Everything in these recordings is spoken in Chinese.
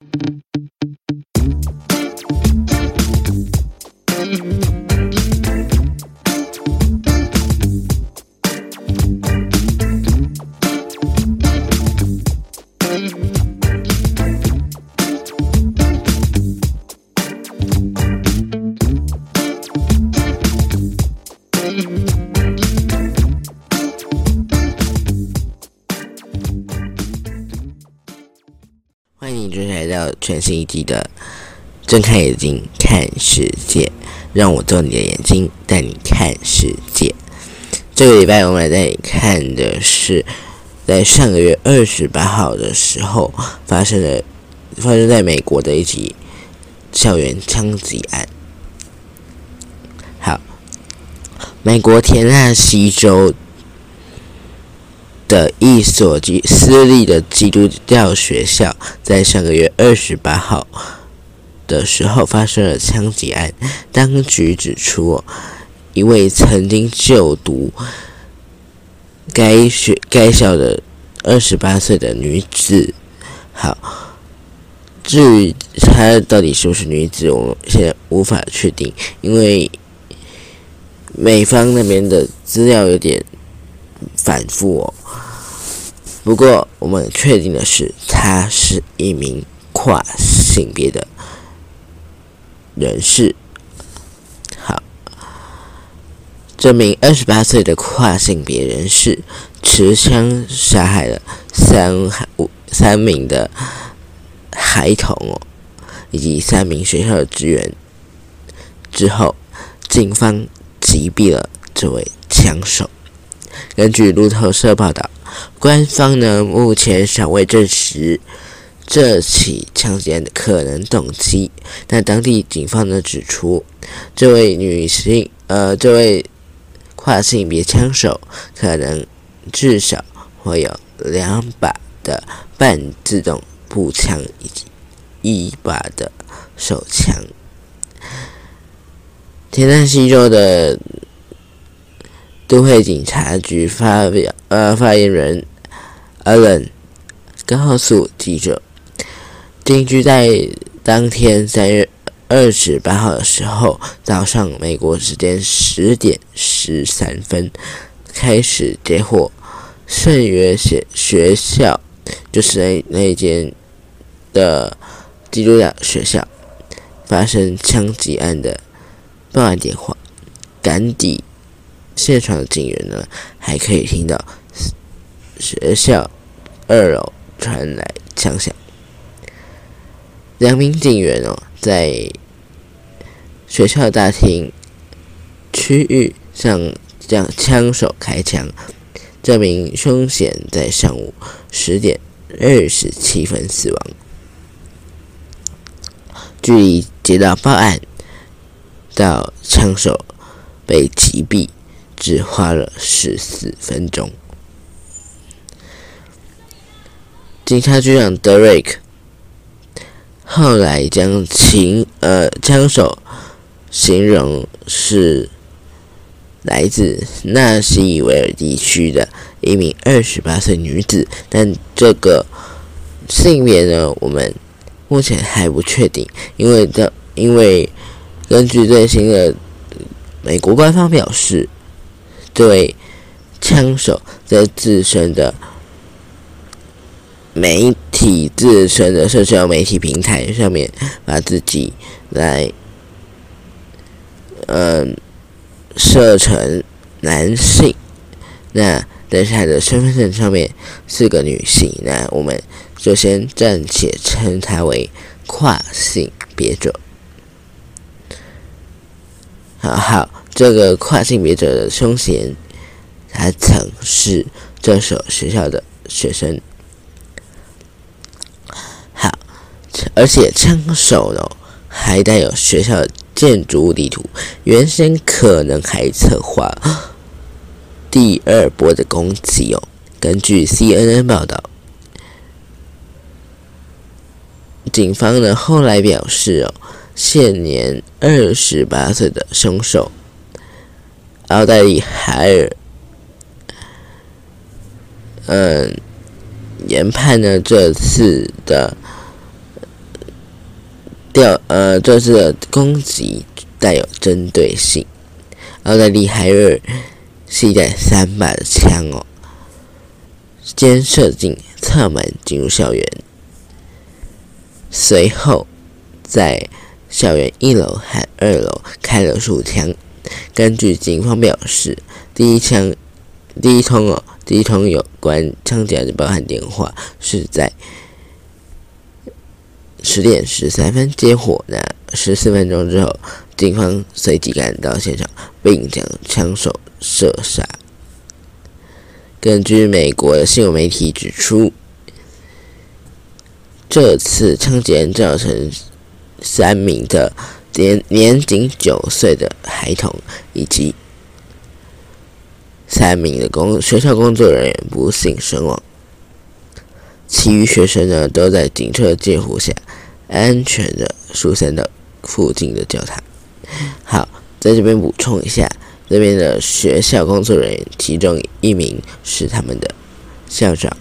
欢全新一季的《睁开眼睛看世界》，让我做你的眼睛，带你看世界。这个礼拜我们来带你看的是，在上个月二十八号的时候发生的，发生在美国的一起校园枪击案。好，美国田纳西州。的一所基私立的基督教学校，在上个月二十八号的时候发生了枪击案。当局指出，一位曾经就读该学该校的二十八岁的女子，好，至于她到底是不是女子，我们现在无法确定，因为美方那边的资料有点反复哦。不过，我们确定的是，他是一名跨性别的人士。好，这名二十八岁的跨性别人士持枪杀害了三五三名的孩童哦，以及三名学校的职员。之后，警方击毙了这位枪手。根据路透社报道。官方呢，目前尚未证实这起枪击案的可能动机，但当地警方呢指出，这位女性，呃，这位跨性别枪手可能至少会有两把的半自动步枪以及一把的手枪。田纳西州的。都会警察局发表呃发言人 Allen 告诉记者，定居在当天三月二十八号的时候早上美国时间十点十三分开始接获圣约学学校，就是那那间的基督教学校发生枪击案的报案电话，赶抵。现场的警员呢，还可以听到学校二楼传来枪响。两名警员哦，在学校大厅区域向将枪手开枪。这名凶嫌在上午十点二十七分死亡。距离接到报案到枪手被击毙。只花了十四分钟。警察局长德瑞克后来将情呃枪手形容是来自纳西维尔地区的一名二十八岁女子，但这个性别呢，我们目前还不确定，因为的因为根据最新的美国官方表示。对枪手在自身的媒体、自身的社交媒体平台上面，把自己来，嗯，设成男性。那但是他的身份证上面是个女性。那我们就先暂且称他为跨性别者。好好。这个跨性别者的凶嫌，他曾是这所学校的学生。好，而且枪手呢，还带有学校的建筑物地图，原先可能还策划第二波的攻击哦。根据 CNN 报道，警方呢后来表示哦，现年二十八岁的凶手。奥黛丽·海尔，嗯，研判呢这次的调呃，这次的攻击带有针对性。奥黛丽·海尔携带三把枪哦，先射进侧门进入校园，随后在校园一楼和二楼开了数枪。根据警方表示，第一枪第一通哦，第一通有关枪击案的报案电话是在。十点十三分接火，那十四分钟之后，警方随即赶到现场，并将枪手射杀。根据美国的新闻媒体指出，这次枪击案造成三名的年年仅九岁的孩童以及三名的工学校工作人员不幸身亡。其余学生呢，都在警车的监护下，安全的疏散到附近的教堂。好，在这边补充一下，这边的学校工作人员，其中一名是他们的校长。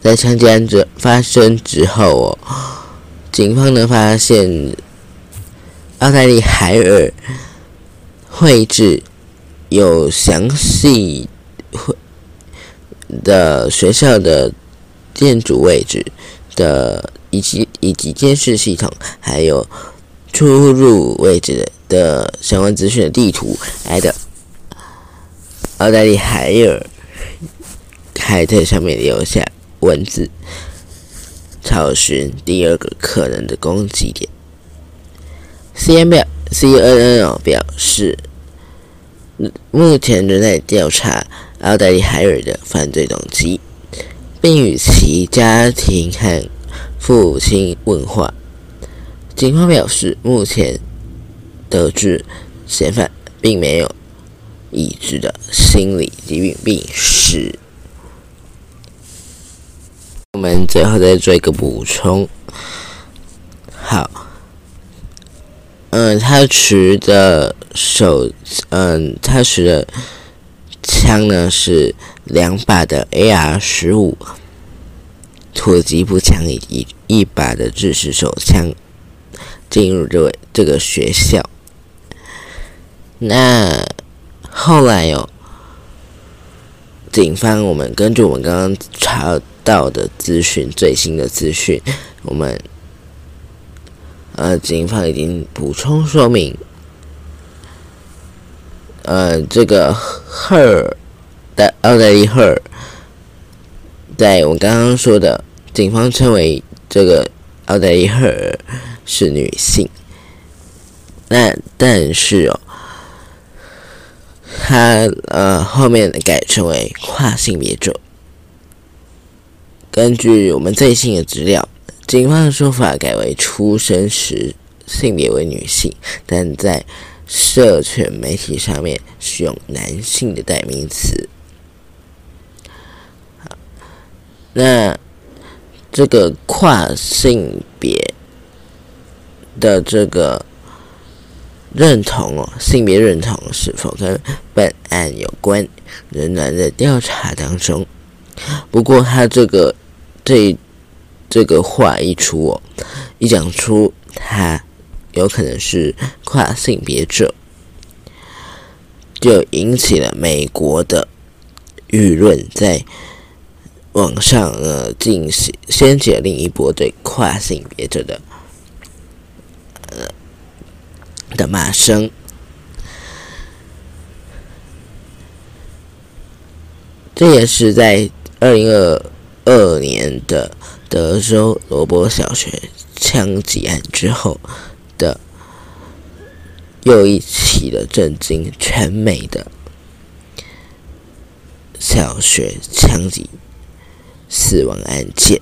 在枪击案发生之后哦，警方呢发现，奥黛丽·海尔绘制有详细绘。的学校的建筑位置的以及以及监视系统，还有出入位置的相关资讯的地图来的。奥黛丽·海尔还在上面留下文字，查询第二个可能的攻击点。C N 表 C N N 表示，目前仍在调查。奥黛丽·海尔的犯罪动机，并与其家庭和父亲问话。警方表示，目前得知嫌犯并没有已知的心理疾病病史。我们最后再做一个补充。好，嗯，他持的手，嗯，他持的。枪呢是两把的 AR 十五突击步枪以及一把的制式手枪进入这位这个学校。那后来有警方，我们根据我们刚刚查到的资讯，最新的资讯，我们呃警方已经补充说明。呃，这个 her 的奥黛丽·赫尔，在我刚刚说的，警方称为这个奥黛丽·赫尔是女性。那但是哦，她呃后面改称为跨性别者。根据我们最新的资料，警方的说法改为出生时性别为女性，但在。社群媒体上面使用男性的代名词。那这个跨性别的这个认同哦，性别认同是否跟本案有关，仍然在调查当中。不过他这个这这个话一出哦，一讲出他。有可能是跨性别者，就引起了美国的舆论在网上呃进行掀起了另一波对跨性别者的呃的骂声。这也是在二零二二年的德州罗伯小学枪击案之后。的又一起的震惊全美的小学枪击死亡案件。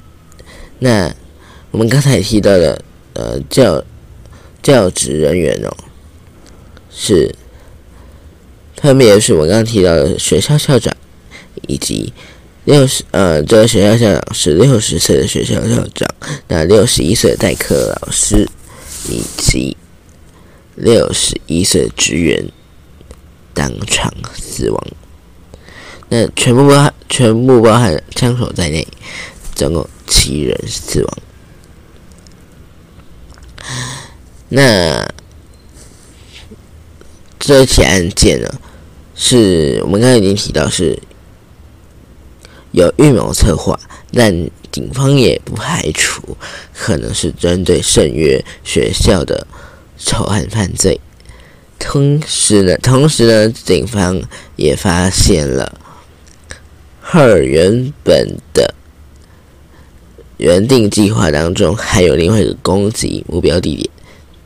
那我们刚才提到的呃教教职人员哦，是分别是我刚刚提到的学校校长，以及六十呃这个学校校长是六十岁的学校校长，那六十一岁的代课老师。以及六十一岁职员当场死亡，那全部包含全部包含枪手在内，总共七人死亡。那这起案件呢，是我们刚才已经提到是有预谋策划，但警方也不排除可能是针对圣约学校的仇恨犯罪。同时呢，同时呢，警方也发现了赫尔原本的原定计划当中还有另外一个攻击目标地点，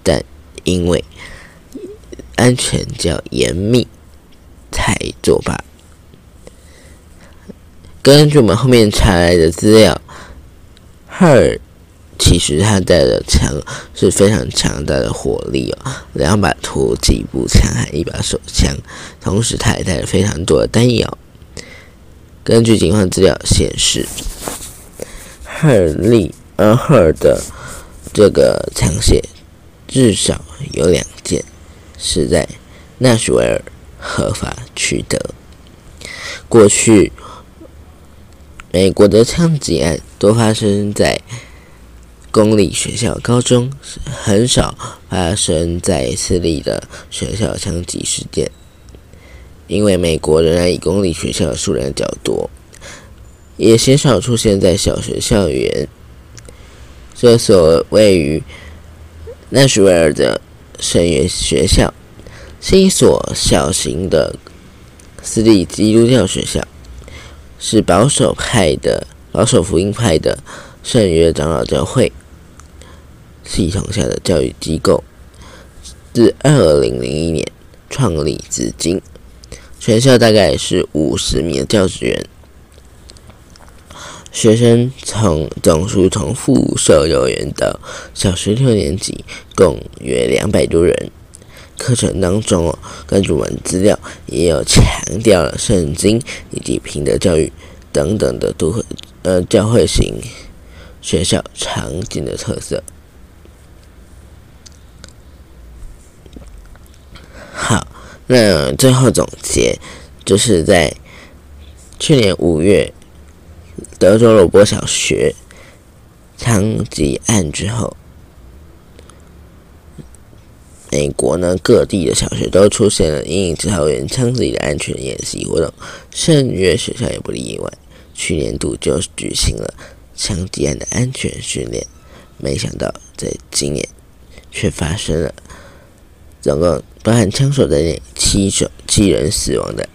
但因为安全较严密，才作罢。根据我们后面查来的资料，，Her。其实他带的枪是非常强大的火力哦，两把突击步枪和一把手枪，同时他还带了非常多的弹药。根据警方资料显示，赫尔利呃赫尔的这个枪械至少有两件是在纳什维尔合法取得。过去美国的枪击案多发生在。公立学校、高中很少发生在私立的学校枪击事件，因为美国仍然以公立学校数量较多，也鲜少出现在小学校园。这所位于纳什维尔的圣约学校是一所小型的私立基督教学校，是保守派的保守福音派的圣约长老教会。系统下的教育机构，自二零零一年创立至今，全校大概是五十名的教职员，学生从总数从附设幼儿园到小学六年级，共约两百多人。课程当中哦，根据我们资料，也有强调了圣经以及品德教育等等的都会呃教会型学校常见的特色。好，那最后总结，就是在去年五月德州罗伯小学枪击案之后，美国呢各地的小学都出现了因校园枪击的安全演习活动，圣约学校也不例外。去年度就举行了枪击案的安全训练，没想到在今年却发生了。总共包含枪手在内七手七人死亡的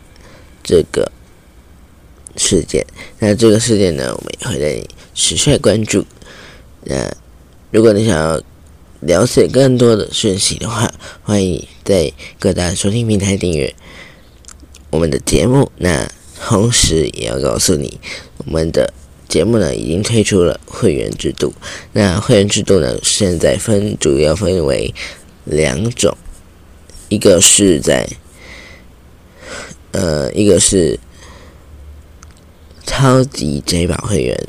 这个事件，那这个事件呢，我们也会在持续关注。那如果你想要了解更多的讯息的话，欢迎在各大收听平台订阅我们的节目。那同时也要告诉你，我们的节目呢已经推出了会员制度。那会员制度呢，现在分主要分为两种。一个是在，呃，一个是超级 J 宝会员，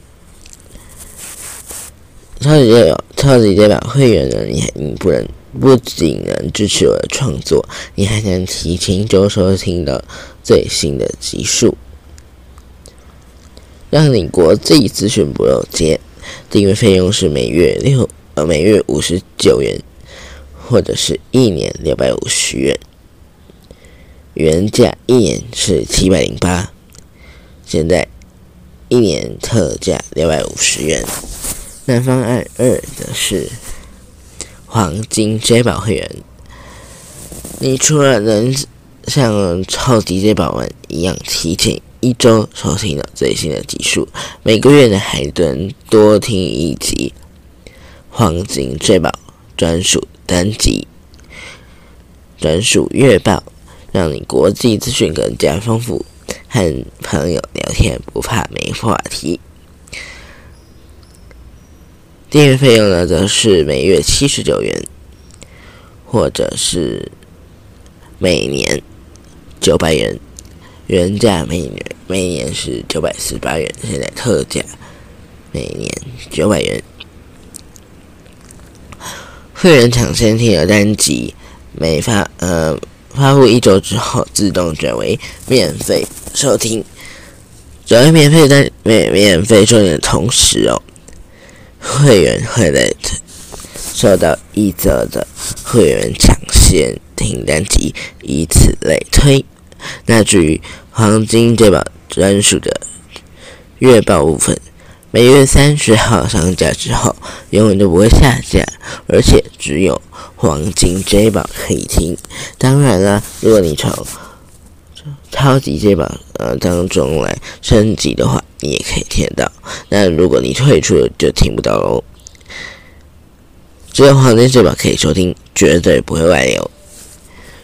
超级 J 宝超级代表会员呢，你你不能不仅能支持我的创作，你还能提前就收听到最新的集数，让你国际资讯不漏接。订阅费用是每月六呃每月五十九元。或者是一年六百五十元，原价一年是七百零八，现在一年特价六百五十元。那方案二的是黄金 J 宝会员，你除了能像超级 J 宝们一样提前一周收听到最新的集数，每个月呢还能多听一集黄金 J 宝专属。单集专属月报，让你国际资讯更加丰富，和朋友聊天不怕没话题。订阅费用呢，则是每月七十九元，或者是每年九百元。原价每年每年是九百四十八元，现在特价每年九百元。会员抢先听的单集，每发呃发布一周之后，自动转为免费收听。转为免费单免免费收听的同时哦，会员会在受到一则的会员抢先订单及以此类推。那至于黄金这宝专属的月报部分，每月三十号上架之后，永远都不会下架，而且只有黄金 J 宝可以听。当然了，如果你从超级 J 宝呃当中来升级的话，你也可以听到。那如果你退出了，就听不到喽。只有黄金 J 宝可以收听，绝对不会外流。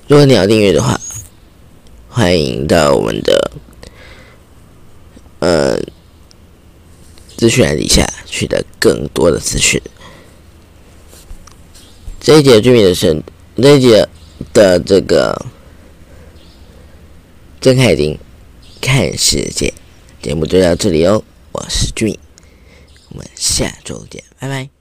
如果你要订阅的话，欢迎到我们的呃资讯栏底下取得更多的资讯。这一节居民的生，这一节的这个睁开眼睛看世界节目就到这里哦，我是俊，我们下周见，拜拜。